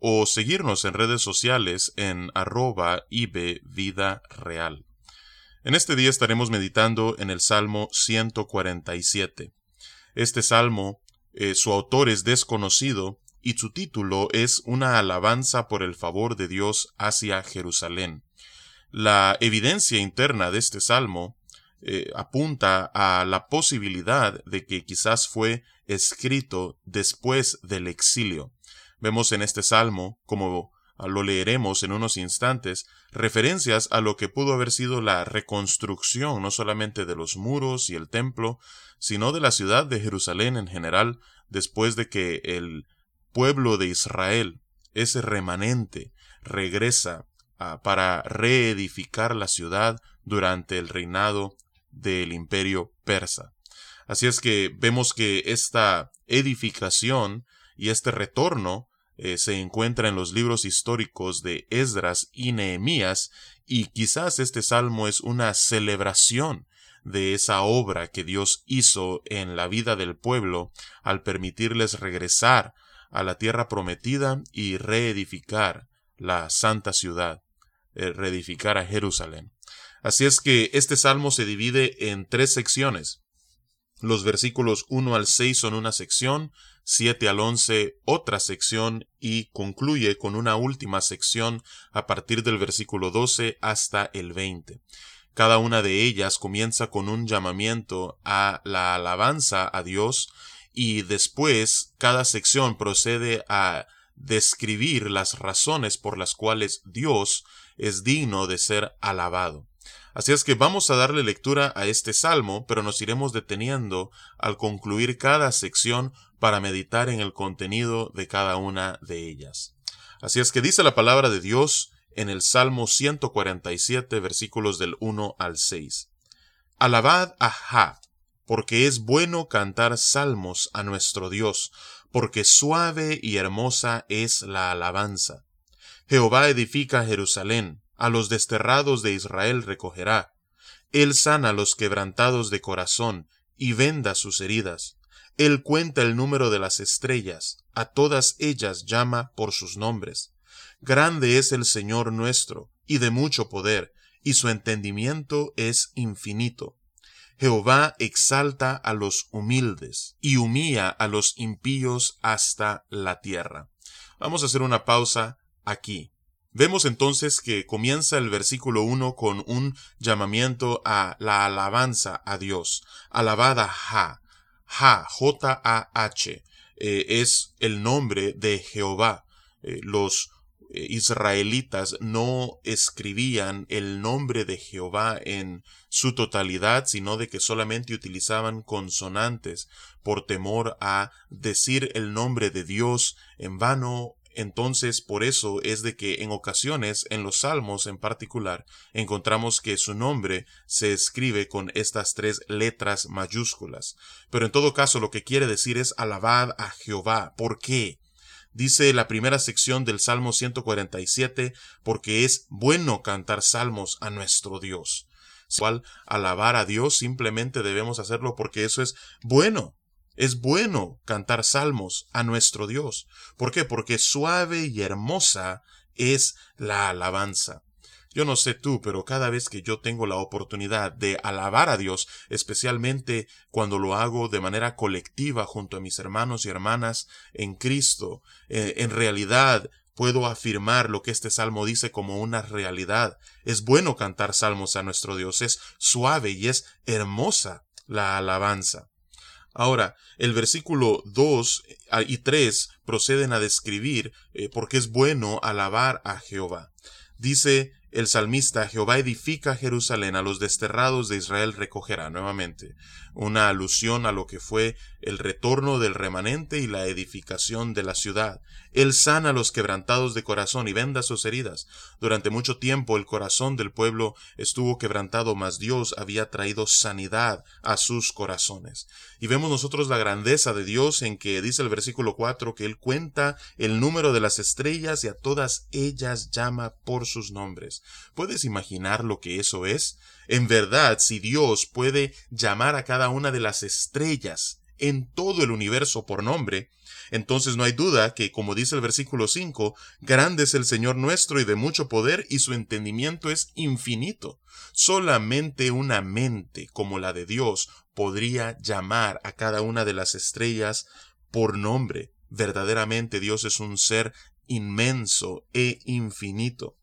o seguirnos en redes sociales en arroba Vida Real. En este día estaremos meditando en el Salmo 147. Este salmo, eh, su autor es desconocido y su título es una alabanza por el favor de Dios hacia Jerusalén. La evidencia interna de este salmo eh, apunta a la posibilidad de que quizás fue escrito después del exilio. Vemos en este salmo, como lo leeremos en unos instantes, referencias a lo que pudo haber sido la reconstrucción no solamente de los muros y el templo, sino de la ciudad de Jerusalén en general, después de que el pueblo de Israel, ese remanente, regresa ah, para reedificar la ciudad durante el reinado del imperio persa. Así es que vemos que esta edificación y este retorno eh, se encuentra en los libros históricos de Esdras y Nehemías, y quizás este salmo es una celebración de esa obra que Dios hizo en la vida del pueblo al permitirles regresar a la tierra prometida y reedificar la santa ciudad, eh, reedificar a Jerusalén. Así es que este salmo se divide en tres secciones. Los versículos 1 al 6 son una sección, 7 al 11 otra sección y concluye con una última sección a partir del versículo 12 hasta el 20. Cada una de ellas comienza con un llamamiento a la alabanza a Dios y después cada sección procede a describir las razones por las cuales Dios es digno de ser alabado. Así es que vamos a darle lectura a este salmo, pero nos iremos deteniendo al concluir cada sección para meditar en el contenido de cada una de ellas. Así es que dice la palabra de Dios en el Salmo 147 versículos del 1 al 6. Alabad a Ja, porque es bueno cantar salmos a nuestro Dios, porque suave y hermosa es la alabanza. Jehová edifica Jerusalén, a los desterrados de Israel recogerá. Él sana los quebrantados de corazón, y venda sus heridas. Él cuenta el número de las estrellas, a todas ellas llama por sus nombres. Grande es el Señor nuestro, y de mucho poder, y su entendimiento es infinito. Jehová exalta a los humildes, y humilla a los impíos hasta la tierra. Vamos a hacer una pausa aquí. Vemos entonces que comienza el versículo 1 con un llamamiento a la alabanza a Dios. Alabada Ja. Ja, J-A-H, eh, es el nombre de Jehová. Eh, los eh, israelitas no escribían el nombre de Jehová en su totalidad, sino de que solamente utilizaban consonantes por temor a decir el nombre de Dios en vano entonces, por eso es de que en ocasiones, en los salmos en particular, encontramos que su nombre se escribe con estas tres letras mayúsculas. Pero en todo caso, lo que quiere decir es alabad a Jehová. ¿Por qué? Dice la primera sección del Salmo 147, porque es bueno cantar salmos a nuestro Dios. Cual alabar a Dios simplemente debemos hacerlo porque eso es bueno. Es bueno cantar salmos a nuestro Dios. ¿Por qué? Porque suave y hermosa es la alabanza. Yo no sé tú, pero cada vez que yo tengo la oportunidad de alabar a Dios, especialmente cuando lo hago de manera colectiva junto a mis hermanos y hermanas en Cristo, eh, en realidad puedo afirmar lo que este salmo dice como una realidad. Es bueno cantar salmos a nuestro Dios, es suave y es hermosa la alabanza. Ahora, el versículo 2 ah, y 3 proceden a describir eh, por qué es bueno alabar a Jehová. Dice el salmista Jehová edifica Jerusalén, a los desterrados de Israel recogerá nuevamente, una alusión a lo que fue el retorno del remanente y la edificación de la ciudad. Él sana a los quebrantados de corazón y venda sus heridas. Durante mucho tiempo el corazón del pueblo estuvo quebrantado, mas Dios había traído sanidad a sus corazones. Y vemos nosotros la grandeza de Dios en que dice el versículo 4 que Él cuenta el número de las estrellas y a todas ellas llama por sus nombres. ¿Puedes imaginar lo que eso es? En verdad, si Dios puede llamar a cada una de las estrellas en todo el universo por nombre, entonces no hay duda que, como dice el versículo 5, grande es el Señor nuestro y de mucho poder y su entendimiento es infinito. Solamente una mente como la de Dios podría llamar a cada una de las estrellas por nombre. Verdaderamente Dios es un ser inmenso e infinito.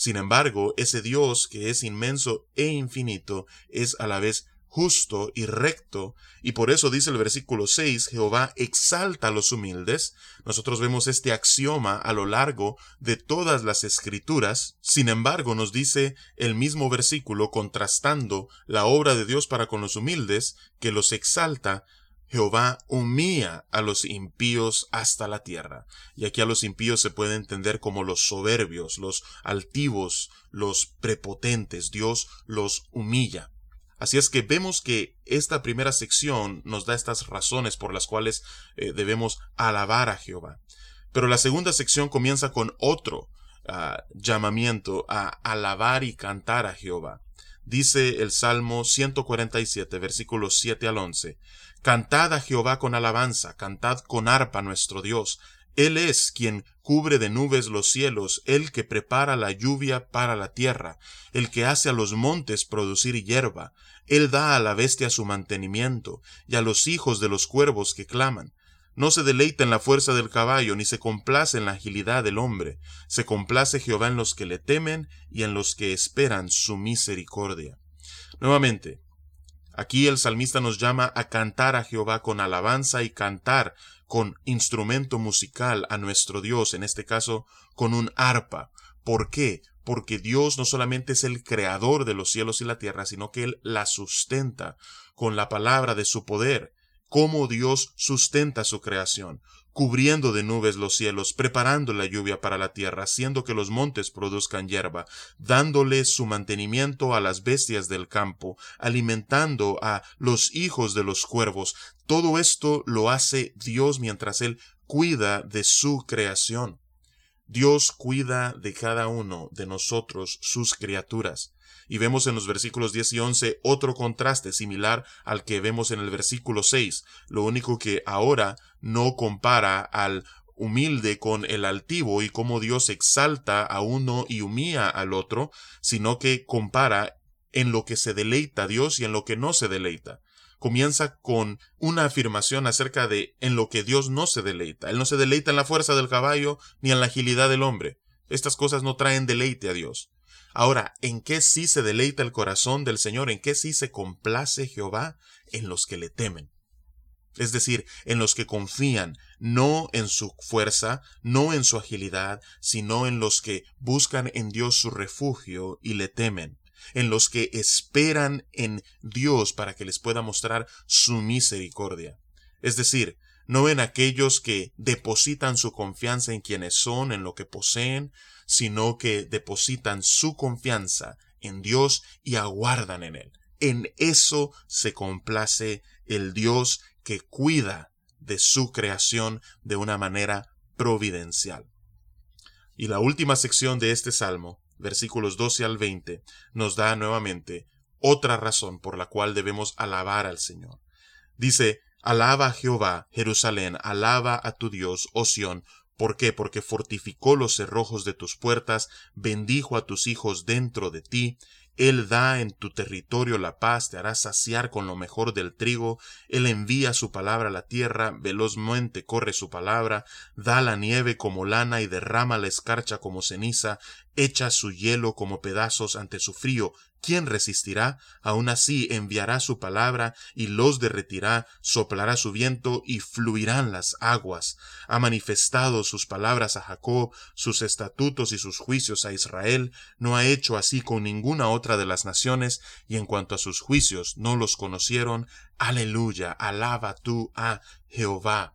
Sin embargo, ese Dios que es inmenso e infinito es a la vez justo y recto, y por eso dice el versículo 6, Jehová exalta a los humildes. Nosotros vemos este axioma a lo largo de todas las escrituras. Sin embargo, nos dice el mismo versículo contrastando la obra de Dios para con los humildes, que los exalta, Jehová humilla a los impíos hasta la tierra. Y aquí a los impíos se puede entender como los soberbios, los altivos, los prepotentes. Dios los humilla. Así es que vemos que esta primera sección nos da estas razones por las cuales eh, debemos alabar a Jehová. Pero la segunda sección comienza con otro ah, llamamiento a alabar y cantar a Jehová. Dice el Salmo 147, versículos 7 al 11. Cantad a Jehová con alabanza, cantad con arpa nuestro Dios. Él es quien cubre de nubes los cielos, el que prepara la lluvia para la tierra, el que hace a los montes producir hierba, él da a la bestia su mantenimiento, y a los hijos de los cuervos que claman. No se deleita en la fuerza del caballo, ni se complace en la agilidad del hombre. Se complace Jehová en los que le temen y en los que esperan su misericordia. Nuevamente, Aquí el salmista nos llama a cantar a Jehová con alabanza y cantar con instrumento musical a nuestro Dios, en este caso con un arpa. ¿Por qué? Porque Dios no solamente es el creador de los cielos y la tierra, sino que Él la sustenta con la palabra de su poder. Cómo Dios sustenta su creación, cubriendo de nubes los cielos, preparando la lluvia para la tierra, haciendo que los montes produzcan hierba, dándole su mantenimiento a las bestias del campo, alimentando a los hijos de los cuervos. Todo esto lo hace Dios mientras Él cuida de su creación. Dios cuida de cada uno de nosotros, sus criaturas. Y vemos en los versículos 10 y 11 otro contraste similar al que vemos en el versículo 6. Lo único que ahora no compara al humilde con el altivo y cómo Dios exalta a uno y humilla al otro, sino que compara en lo que se deleita Dios y en lo que no se deleita. Comienza con una afirmación acerca de en lo que Dios no se deleita. Él no se deleita en la fuerza del caballo ni en la agilidad del hombre. Estas cosas no traen deleite a Dios. Ahora, ¿en qué sí se deleita el corazón del Señor? ¿En qué sí se complace Jehová? En los que le temen. Es decir, en los que confían no en su fuerza, no en su agilidad, sino en los que buscan en Dios su refugio y le temen, en los que esperan en Dios para que les pueda mostrar su misericordia. Es decir, no en aquellos que depositan su confianza en quienes son, en lo que poseen, sino que depositan su confianza en Dios y aguardan en Él. En eso se complace el Dios que cuida de su creación de una manera providencial. Y la última sección de este salmo, versículos 12 al 20, nos da nuevamente otra razón por la cual debemos alabar al Señor. Dice, Alaba a Jehová, Jerusalén, alaba a tu Dios, oh Sión, ¿Por qué? Porque fortificó los cerrojos de tus puertas, bendijo a tus hijos dentro de ti, él da en tu territorio la paz, te hará saciar con lo mejor del trigo, Él envía su palabra a la tierra, velozmente corre su palabra, da la nieve como lana y derrama la escarcha como ceniza, echa su hielo como pedazos ante su frío. ¿Quién resistirá? Aun así enviará su palabra y los derretirá, soplará su viento y fluirán las aguas. Ha manifestado sus palabras a Jacob, sus estatutos y sus juicios a Israel. No ha hecho así con ninguna otra de las naciones, y en cuanto a sus juicios no los conocieron. Aleluya, alaba tú a Jehová.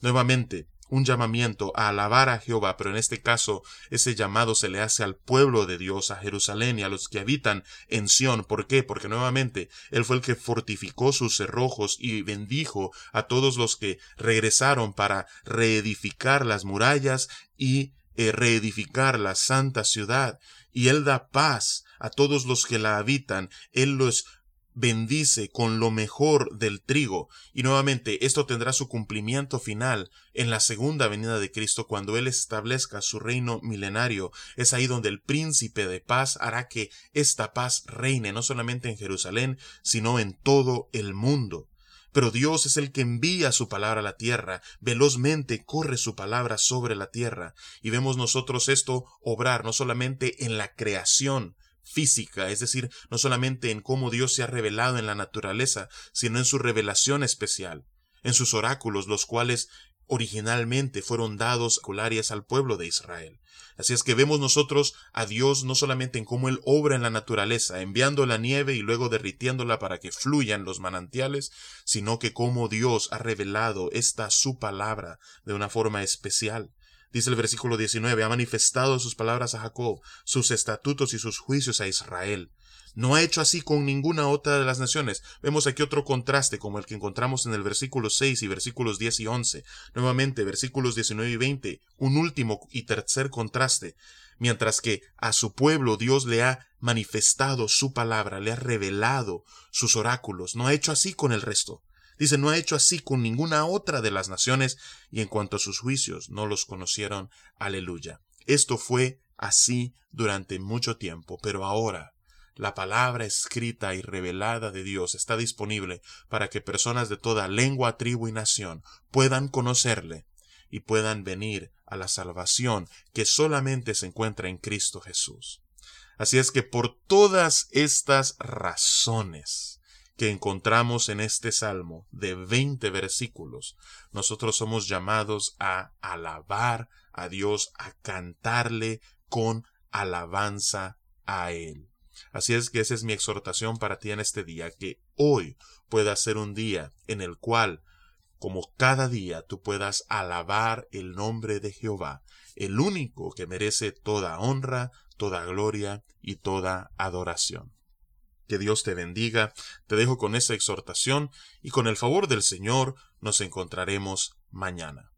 Nuevamente, un llamamiento a alabar a Jehová, pero en este caso ese llamado se le hace al pueblo de Dios, a Jerusalén y a los que habitan en Sión. ¿Por qué? Porque nuevamente Él fue el que fortificó sus cerrojos y bendijo a todos los que regresaron para reedificar las murallas y eh, reedificar la santa ciudad. Y Él da paz a todos los que la habitan. Él los bendice con lo mejor del trigo. Y nuevamente esto tendrá su cumplimiento final en la segunda venida de Cristo cuando Él establezca su reino milenario. Es ahí donde el príncipe de paz hará que esta paz reine no solamente en Jerusalén, sino en todo el mundo. Pero Dios es el que envía su palabra a la tierra, velozmente corre su palabra sobre la tierra, y vemos nosotros esto obrar no solamente en la creación, física, es decir, no solamente en cómo Dios se ha revelado en la naturaleza, sino en su revelación especial, en sus oráculos, los cuales originalmente fueron dados ocularias al pueblo de Israel. Así es que vemos nosotros a Dios no solamente en cómo Él obra en la naturaleza, enviando la nieve y luego derritiéndola para que fluyan los manantiales, sino que cómo Dios ha revelado esta su palabra de una forma especial. Dice el versículo 19, ha manifestado sus palabras a Jacob, sus estatutos y sus juicios a Israel. No ha hecho así con ninguna otra de las naciones. Vemos aquí otro contraste como el que encontramos en el versículo 6 y versículos 10 y 11. Nuevamente, versículos 19 y 20, un último y tercer contraste. Mientras que a su pueblo Dios le ha manifestado su palabra, le ha revelado sus oráculos. No ha hecho así con el resto. Dice, no ha hecho así con ninguna otra de las naciones, y en cuanto a sus juicios, no los conocieron. Aleluya. Esto fue así durante mucho tiempo, pero ahora la palabra escrita y revelada de Dios está disponible para que personas de toda lengua, tribu y nación puedan conocerle y puedan venir a la salvación que solamente se encuentra en Cristo Jesús. Así es que por todas estas razones, que encontramos en este salmo de veinte versículos, nosotros somos llamados a alabar a Dios, a cantarle con alabanza a Él. Así es que esa es mi exhortación para ti en este día, que hoy pueda ser un día en el cual, como cada día, tú puedas alabar el nombre de Jehová, el único que merece toda honra, toda gloria y toda adoración. Que Dios te bendiga. Te dejo con esa exhortación y con el favor del Señor nos encontraremos mañana.